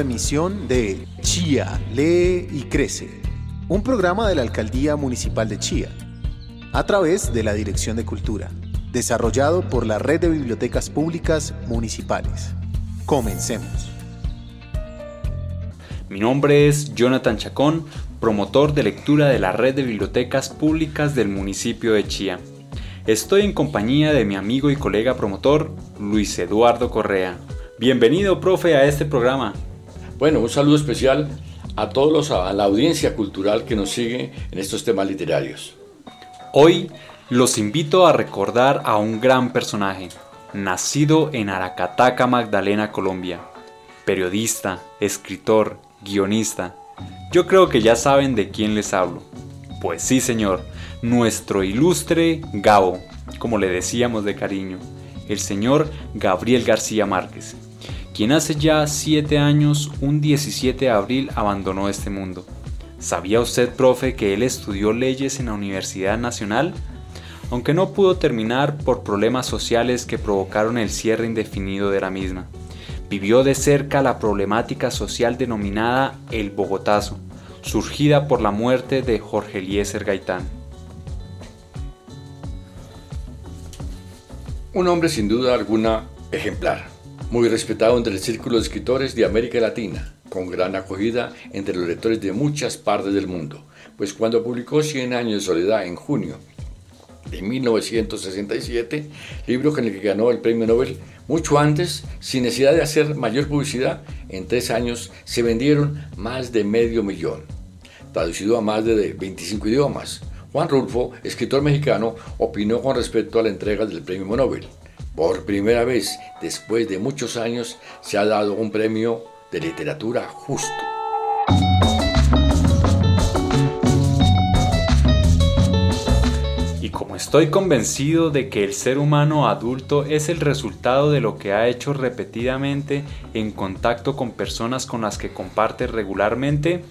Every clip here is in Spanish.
emisión de Chía, lee y crece, un programa de la Alcaldía Municipal de Chía, a través de la Dirección de Cultura, desarrollado por la Red de Bibliotecas Públicas Municipales. Comencemos. Mi nombre es Jonathan Chacón, promotor de lectura de la Red de Bibliotecas Públicas del municipio de Chía. Estoy en compañía de mi amigo y colega promotor, Luis Eduardo Correa. Bienvenido, profe, a este programa. Bueno, un saludo especial a todos los, a la audiencia cultural que nos sigue en estos temas literarios. Hoy los invito a recordar a un gran personaje, nacido en Aracataca, Magdalena, Colombia. Periodista, escritor, guionista. Yo creo que ya saben de quién les hablo. Pues sí, señor, nuestro ilustre Gabo, como le decíamos de cariño, el señor Gabriel García Márquez quien hace ya 7 años, un 17 de abril, abandonó este mundo. ¿Sabía usted, profe, que él estudió leyes en la Universidad Nacional? Aunque no pudo terminar por problemas sociales que provocaron el cierre indefinido de la misma. Vivió de cerca la problemática social denominada el Bogotazo, surgida por la muerte de Jorge Eliezer Gaitán. Un hombre sin duda alguna ejemplar muy respetado entre el círculo de escritores de América Latina, con gran acogida entre los lectores de muchas partes del mundo, pues cuando publicó Cien años de soledad en junio de 1967, libro con el que ganó el premio Nobel, mucho antes, sin necesidad de hacer mayor publicidad, en tres años se vendieron más de medio millón, traducido a más de 25 idiomas. Juan Rulfo, escritor mexicano, opinó con respecto a la entrega del premio Nobel. Por primera vez, después de muchos años, se ha dado un premio de literatura justo. Y como estoy convencido de que el ser humano adulto es el resultado de lo que ha hecho repetidamente en contacto con personas con las que comparte regularmente,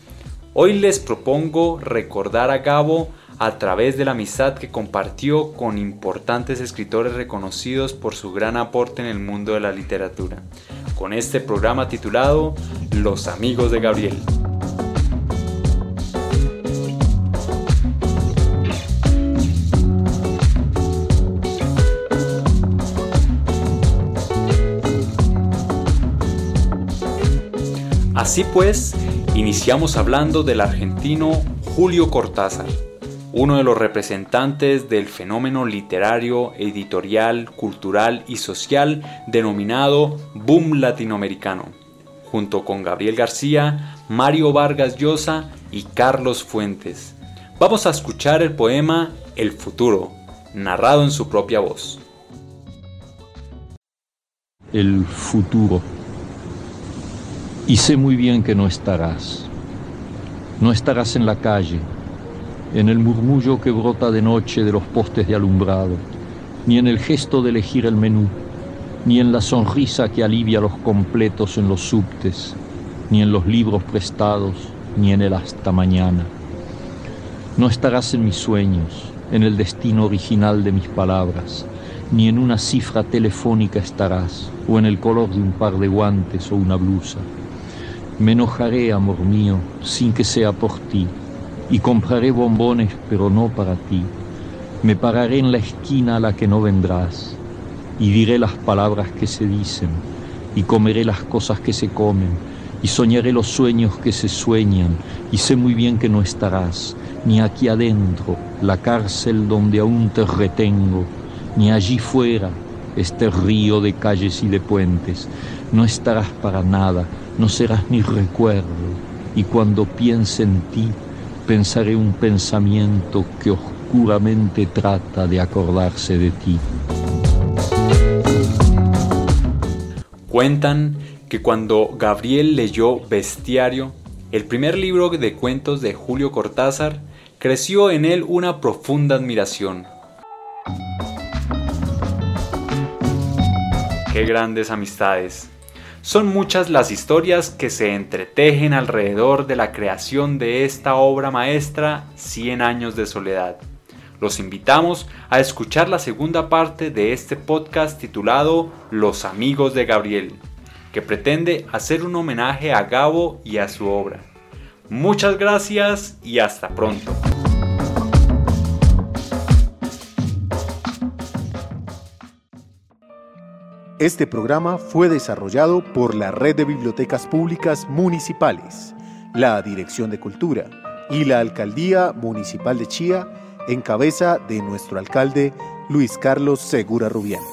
hoy les propongo recordar a Gabo a través de la amistad que compartió con importantes escritores reconocidos por su gran aporte en el mundo de la literatura, con este programa titulado Los amigos de Gabriel. Así pues, iniciamos hablando del argentino Julio Cortázar uno de los representantes del fenómeno literario, editorial, cultural y social denominado boom latinoamericano, junto con Gabriel García, Mario Vargas Llosa y Carlos Fuentes. Vamos a escuchar el poema El futuro, narrado en su propia voz. El futuro. Y sé muy bien que no estarás. No estarás en la calle en el murmullo que brota de noche de los postes de alumbrado, ni en el gesto de elegir el menú, ni en la sonrisa que alivia los completos en los subtes, ni en los libros prestados, ni en el hasta mañana. No estarás en mis sueños, en el destino original de mis palabras, ni en una cifra telefónica estarás, o en el color de un par de guantes o una blusa. Me enojaré, amor mío, sin que sea por ti, y compraré bombones, pero no para ti. Me pararé en la esquina a la que no vendrás y diré las palabras que se dicen y comeré las cosas que se comen y soñaré los sueños que se sueñan y sé muy bien que no estarás ni aquí adentro, la cárcel donde aún te retengo, ni allí fuera, este río de calles y de puentes. No estarás para nada, no serás ni recuerdo, y cuando piense en ti, pensaré un pensamiento que oscuramente trata de acordarse de ti. Cuentan que cuando Gabriel leyó Bestiario, el primer libro de cuentos de Julio Cortázar, creció en él una profunda admiración. Qué grandes amistades. Son muchas las historias que se entretejen alrededor de la creación de esta obra maestra 100 años de soledad. Los invitamos a escuchar la segunda parte de este podcast titulado Los amigos de Gabriel. que pretende hacer un homenaje a Gabo y a su obra. Muchas gracias y hasta pronto. Este programa fue desarrollado por la Red de Bibliotecas Públicas Municipales, la Dirección de Cultura y la Alcaldía Municipal de Chía en cabeza de nuestro alcalde Luis Carlos Segura Rubián.